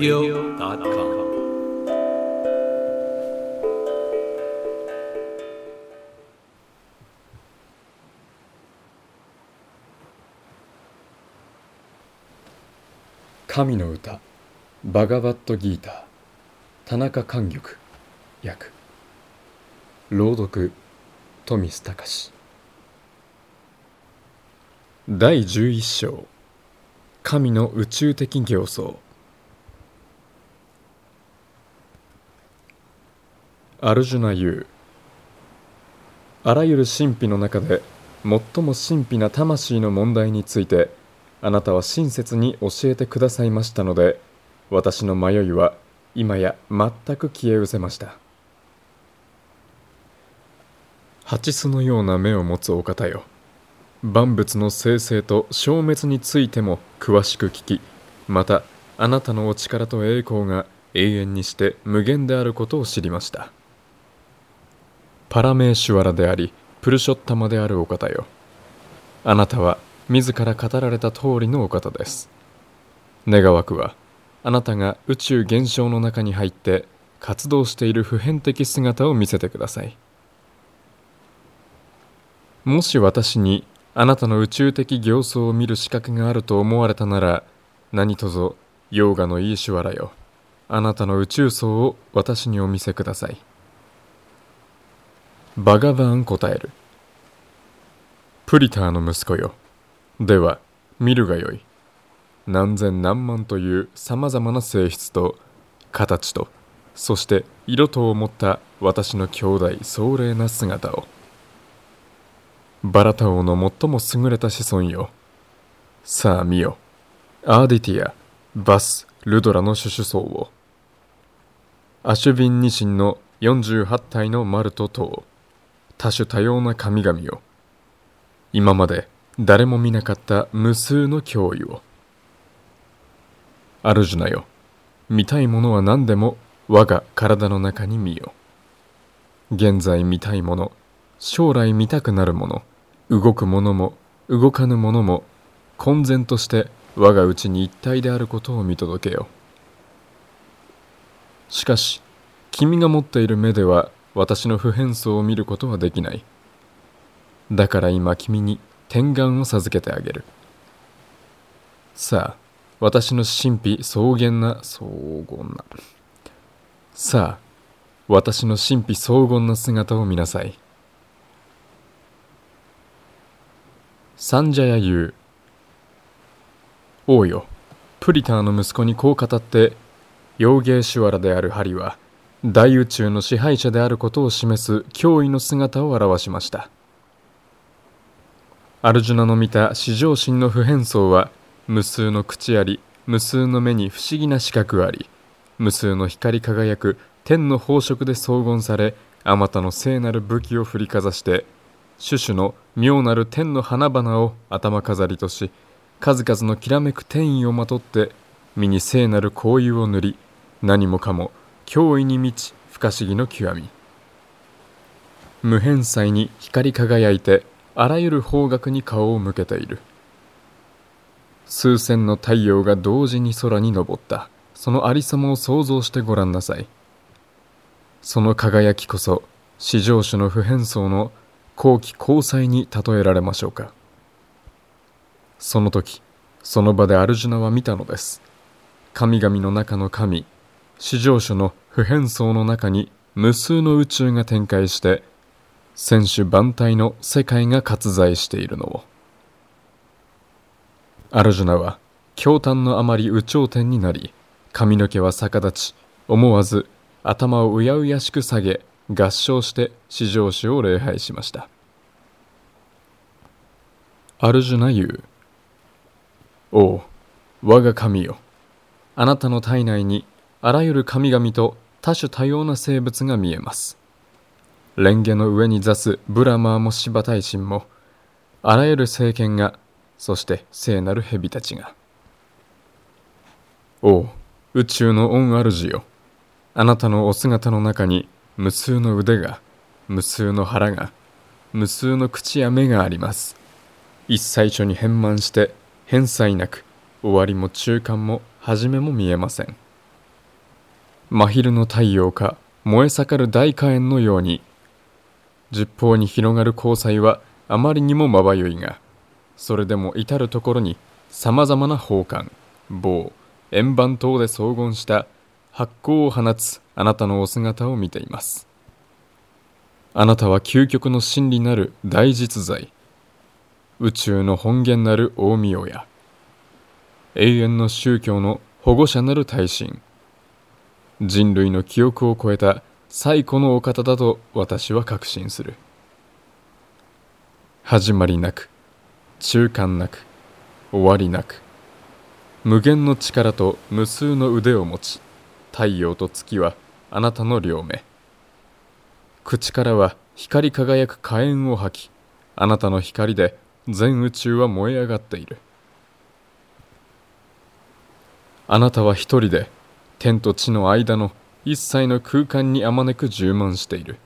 Radio.com 神の歌バガバットギーター田中寛玉訳朗読富須隆。第11章神の宇宙的形相。アルジュナ言うあらゆる神秘の中で最も神秘な魂の問題についてあなたは親切に教えてくださいましたので私の迷いは今や全く消え失せました。蜂巣のような目を持つお方よ。万物の生成と消滅についても詳しく聞きまたあなたのお力と栄光が永遠にして無限であることを知りました。パラメーシュワラでありプルショッタマであるお方よ。あなたは自ら語られた通りのお方です。願わくはあなたが宇宙現象の中に入って活動している普遍的姿を見せてください。もし私にあなたの宇宙的形相を見る資格があると思われたなら何とぞヨーガのイーシュワラよ。あなたの宇宙層を私にお見せください。バガバーン答える。プリターの息子よ。では見るがよい。何千何万というさまざまな性質と形とそして色とを持った私の兄弟壮麗な姿を。バラタ王の最も優れた子孫よ。さあ見よ。アーディティアバスルドラの種々層を。アシュビンニシンの48体のマルト等多種多様な神々よ今まで誰も見なかった無数の脅威を。アルジュナよ。見たいものは何でも我が体の中に見よ。現在見たいもの将来見たくなるもの動くものも動かぬものも混然として我が内に一体であることを見届けよ。しかし君が持っている目では私の普遍相を見ることはできない。だから今君に天眼を授けてあげる。さあ私の神秘草原な荘厳な。さあ私の神秘荘厳な姿を見なさい。サンジャヤ言う。王よ。プリターの息子にこう語ってヨーゲーシュワラであるハリは大宇宙の支配者であることを示す脅威の姿を表しました。アルジュナの見た至上心の普遍相は無数の口あり無数の目に不思議な視覚あり無数の光り輝く天の宝飾で荘厳されあまたの聖なる武器を振りかざして種々の妙なる天の花々を頭飾りとし数々のきらめく天意をまとって身に聖なる香油を塗り何もかも脅威に満ち不可思議の極み。無辺際に光り輝いてあらゆる方角に顔を向けている。数千の太陽が同時に空に昇った。そのありさまを想像してごらんなさい。その輝きこそ至上主の普遍層の後期交際に例えられましょうか。その時その場でアルジュナは見たのです。神々の中の神至上主の普遍層の中に無数の宇宙が展開して千種万体の世界が割在しているのを。アルジュナは驚嘆のあまり有頂天になり髪の毛は逆立ち思わず頭をうやうやしく下げ合唱して至上主を礼拝しました。アルジュナ言うおう我が神よ。あなたの体内にあらゆる神々と多種多様な生物が見えます。蓮華の上に座すブラマーもシバ大神もあらゆる聖剣がそして聖なる蛇たちが。おう宇宙の恩主よ。あなたのお姿の中に無数の腕が無数の腹が無数の口や目があります。一切所に変満して返済なく終わりも中間も始めも見えません。真昼の太陽か燃え盛る大火炎のように。十方に広がる光彩はあまりにもまばゆいがそれでも至る所にさまざまな宝冠棒円盤等で荘厳した発光を放つあなたのお姿を見ています。あなたは究極の真理なる大実在。宇宙の本源なる大御親永遠の宗教の保護者なる大神人類の記憶を超えた最古のお方だと私は確信する。始まりなく中間なく終わりなく無限の力と無数の腕を持ち太陽と月はあなたの両目。口からは光り輝く火炎を吐きあなたの光で全宇宙は燃え上がっている。あなたは一人で天と地の間の一切の空間にあまねく充満している。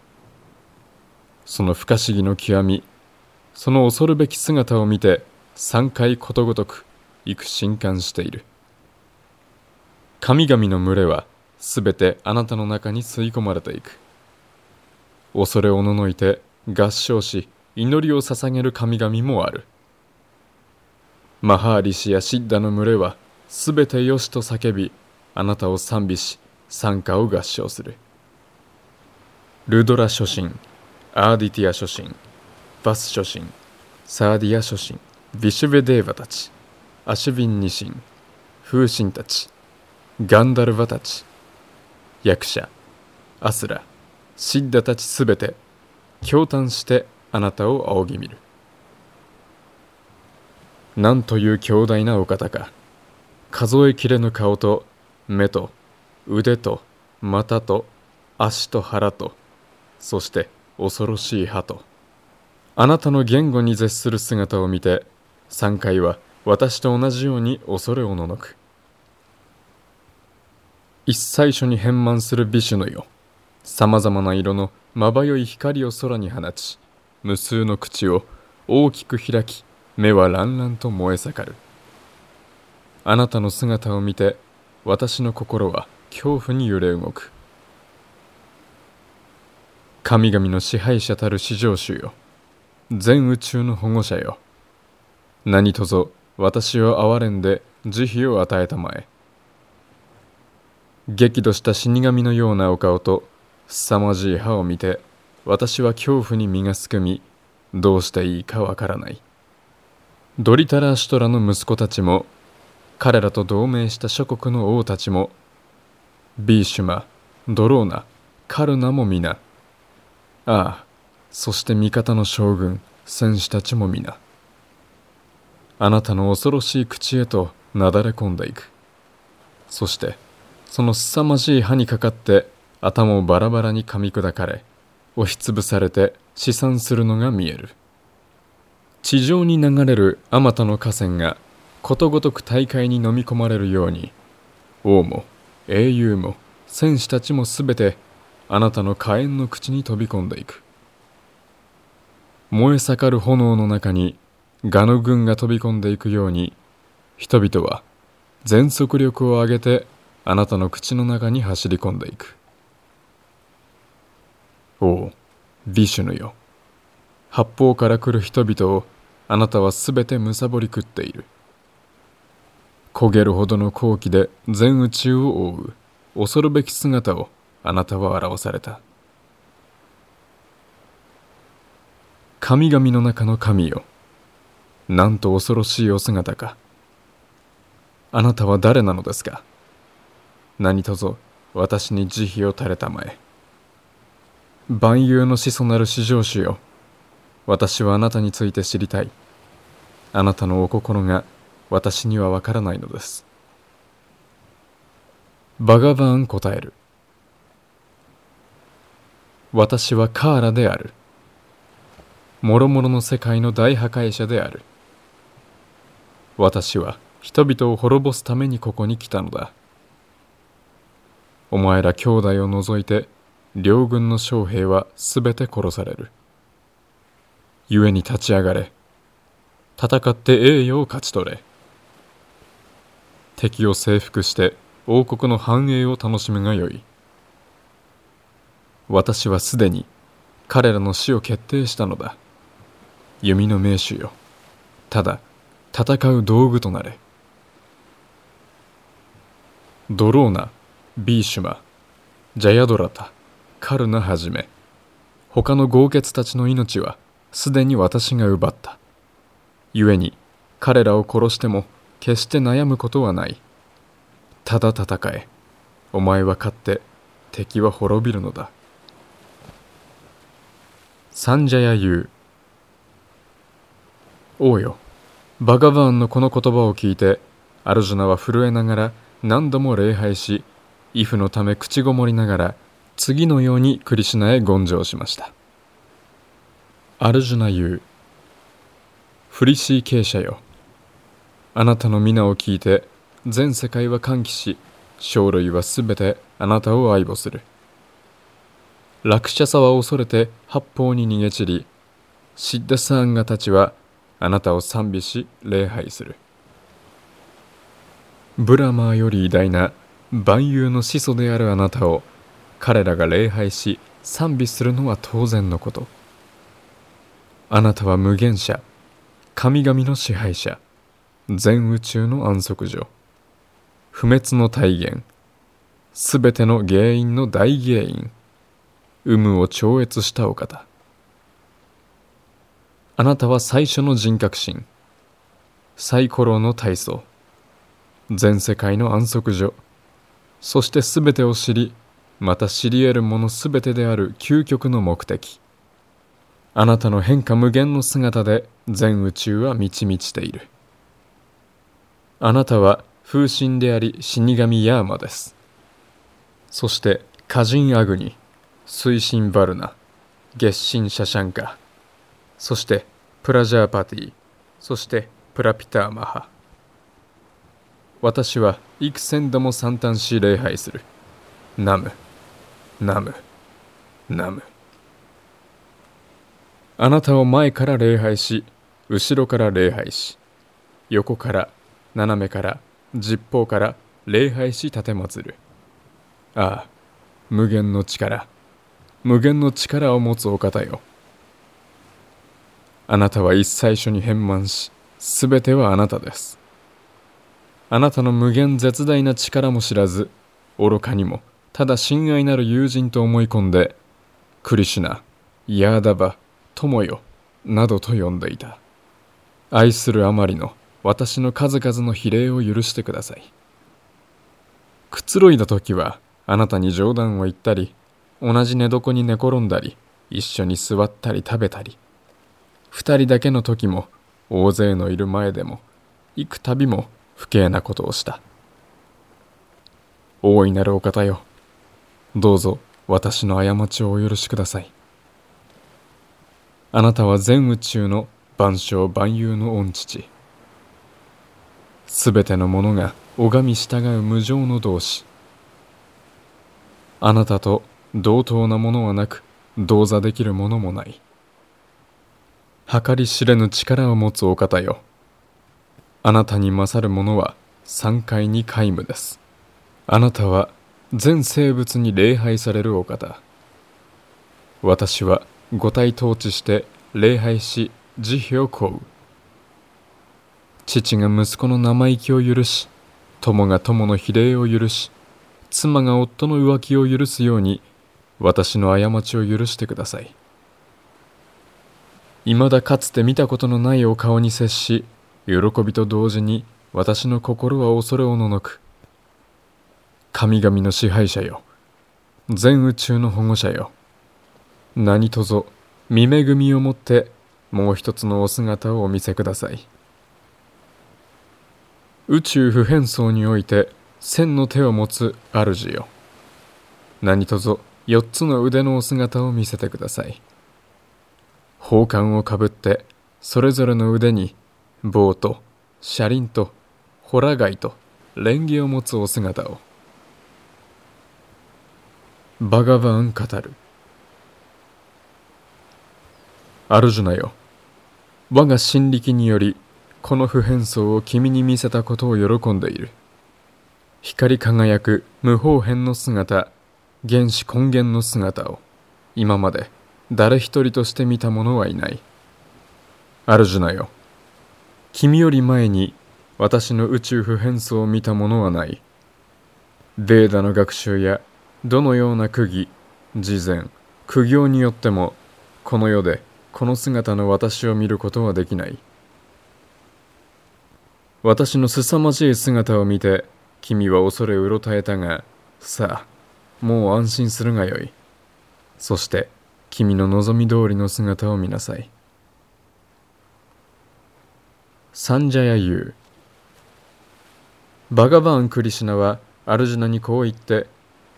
その不可思議の極みその恐るべき姿を見て三回ことごとく幾震撼している。神々の群れはすべてあなたの中に吸い込まれていく。恐れおののいて合唱し祈りを捧げる神々もある。マハーリシやシッダの群れはすべてよしと叫びあなたを賛美し賛歌を合唱する。ルドラ初心アーディティア初心バス初心サーディア初心ビシュベデーヴァたちアシュビンニシン風神たちガンダルヴァたち役者アスラシッダたちすべて驚嘆してあなたを仰ぎ見る。なんという強大なお方か。数えきれぬ顔と目と腕と股と足と腹とそして恐ろしい歯と。あなたの言語に絶する姿を見て3回は私と同じように恐れおののく。一最初に変満する美酒のよさまざまな色のまばゆい光を空に放ち無数の口を大きく開き目は乱々と燃え盛る。あなたの姿を見て私の心は恐怖に揺れ動く。神々の支配者たる至上主よ。全宇宙の保護者よ。何とぞ私を憐れんで慈悲を与えたまえ。激怒した死神のようなお顔と凄まじい歯を見て私は恐怖に身がすくみどうしていいかわからない。ドリタラ・シュトラの息子たちも彼らと同盟した諸国の王たちもビーシュマドローナカルナも皆。ああそして味方の将軍戦士たちも皆。あなたの恐ろしい口へとなだれ込んでいく。そしてその凄まじい歯にかかって頭をバラバラに噛み砕かれ押しつぶされて試算するのが見える。地上に流れるあまたの河川がことごとく大会に飲み込まれるように王も英雄も戦士たちもすべてあなたの火炎の口に飛び込んでいく。燃え盛る炎の中にガの軍が飛び込んでいくように人々は全速力を上げてあなたの口の中に走り込んでいく。おおビシュヌよ。八方から来る人々をあなたはすべてむさぼり食っている。焦げるほどの好奇で全宇宙を覆う。恐るべき姿をあなたは表された。神々の中の神よ。なんと恐ろしいお姿か。あなたは誰なのですか？何とぞ私に慈悲を垂れたまえ。万有の始祖なる至上主よ。私はあなたについて知りたい。あなたのお心が私にはわからないのです。バガバーン答える。私はカーラである。もろもろの世界の大破壊者である。私は人々を滅ぼすためにここに来たのだ。お前ら兄弟を除いて両軍の将兵はすべて殺される。故に立ち上がれ。戦って栄誉を勝ち取れ。敵を征服して王国の繁栄を楽しむがよい。私はすでに彼らの死を決定したのだ。弓の名手よ。ただ戦う道具となれ。ドローナビーシュマジャヤドラタカルナはじめ他の豪傑たちの命はすでに私が奪った。故に彼らを殺しても決して悩むことはない。ただ戦え。お前は勝って敵は滅びるのだ。サンジャヤ言う王よ。バガバーンのこの言葉を聞いてアルジュナは震えながら何度も礼拝しイフのため口ごもりながら次のようにクリシュナへ言上しました。アルジュナ言うフリシー傾斜よ。あなたの皆を聞いて全世界は歓喜し生類はすべてあなたを愛護する。ラクシャサは恐れて八方に逃げ散りシッダサーンガたちはあなたを賛美し礼拝する。ブラマーより偉大な万有の始祖であるあなたを彼らが礼拝し賛美するのは当然のこと。あなたは無限者神々の支配者。全宇宙の安息所。不滅の体現すべての原因の大原因。有無を超越したお方。あなたは最初の人格心。サイコロの体操全世界の安息所。そして全てを知りまた知り得るもの全てである究極の目的。あなたの変化無限の姿で全宇宙は満ち満ちている。あなたは風神であり死神ヤーマです。そして歌人アグニ水神バルナ月神シャシャンカ。そしてプラジャーパティそしてプラピターマハ。私は幾千度も惨憺し礼拝する。ナムナムナム。あなたを前から礼拝し後ろから礼拝し横から斜めから十方から礼拝し奉る。ああ無限の力。無限の力を持つお方よ。あなたは一最初に変満しすべてはあなたです。あなたの無限絶大な力も知らず愚かにもただ親愛なる友人と思い込んでクリシュナヤーダバ友よなどと呼んでいた。愛するあまりの私の数々の比例を許してください。くつろいだ時はあなたに冗談を言ったり同じ寝床に寝転んだり一緒に座ったり食べたり。二人だけの時も大勢のいる前でも幾度も不敬なことをした。大いなるお方よ。どうぞ私の過ちをお許しください。あなたは全宇宙の万象万有の御父。すべてのものが拝み従う無常の同志。あなたと同等なものはなく同座できるものもない。計り知れぬ力を持つお方よ。あなたに勝るものは三階に皆無です。あなたは全生物に礼拝されるお方。私は五体統治して礼拝し慈悲を請う。父が息子の生意気を許し友が友の比例を許し妻が夫の浮気を許すように私の過ちを許してください。未だかつて見たことのないお顔に接し喜びと同時に私の心は恐れおののく神々の支配者よ全宇宙の保護者よ何とぞ見恵みをもってもう一つのお姿をお見せください。宇宙普遍層において千の手を持つ主よ。何とぞ四つの腕のお姿を見せてください。宝冠をかぶってそれぞれの腕に棒と車輪とホラ貝と蓮華を持つお姿を。バガバン語る。アルジュナよ。我が心力によりこの普遍層を君に見せたことを喜んでいる。光り輝く無方変の姿原始根源の姿を今まで誰一人として見た者はいない。アルジュナよ君より前に私の宇宙普遍層を見た者はない。ベーダの学習やどのような釘事前苦行によってもこの世でこの姿の私を見ることはできない。私の凄まじい姿を見て君は恐れうろたえたがさあもう安心するがよい。そして君の望み通りの姿を見なさい。サンジャヤユーバガバーン・クリシナはアルジュナにこう言って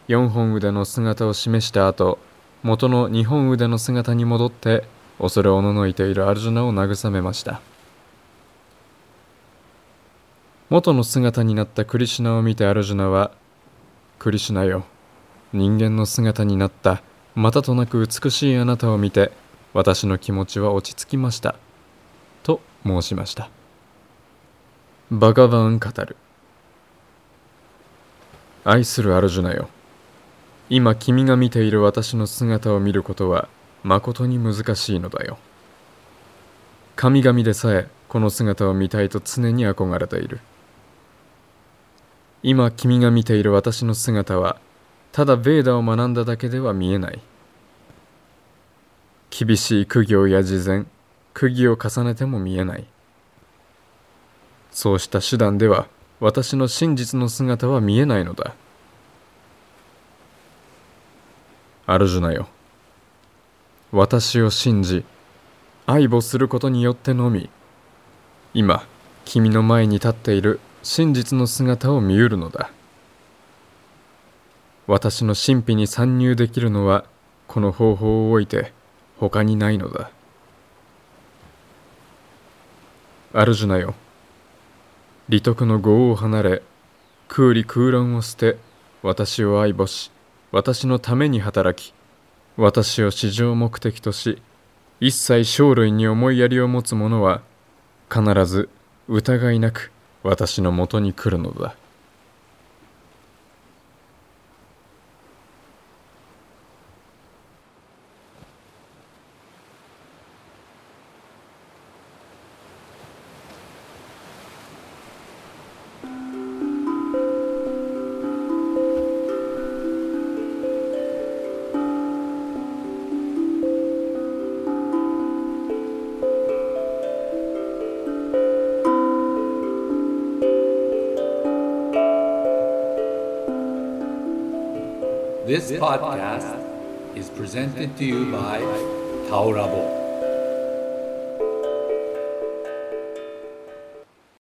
4本腕の姿を示した後元の2本腕の姿に戻って恐れおののいているアルジュナを慰めました。元の姿になったクリシュナを見てアルジュナは「クリシュナよ人間の姿になった。またとなく美しいあなたを見て私の気持ちは落ち着きました」と申しました。バガバン語る。愛するアルジュナよ今君が見ている私の姿を見ることは誠に難しいのだよ。神々でさえこの姿を見たいと常に憧れている。今君が見ている私の姿はただベーダを学んだだけでは見えない。厳しい苦行や事前釘を重ねても見えない。そうした手段では私の真実の姿は見えないのだ。アルジュナよ。私を信じ愛母することによってのみ今君の前に立っている真実の姿を見うるのだ。私の神秘に参入できるのはこの方法を置いて他にないのだ。アルジュナよ。利得の業を離れ空理空論を捨て私を愛母し私のために働き私を至上目的とし一切生類に思いやりを持つ者は必ず疑いなく私のもとに来るのだ。This podcast is presented to you by Taurabo.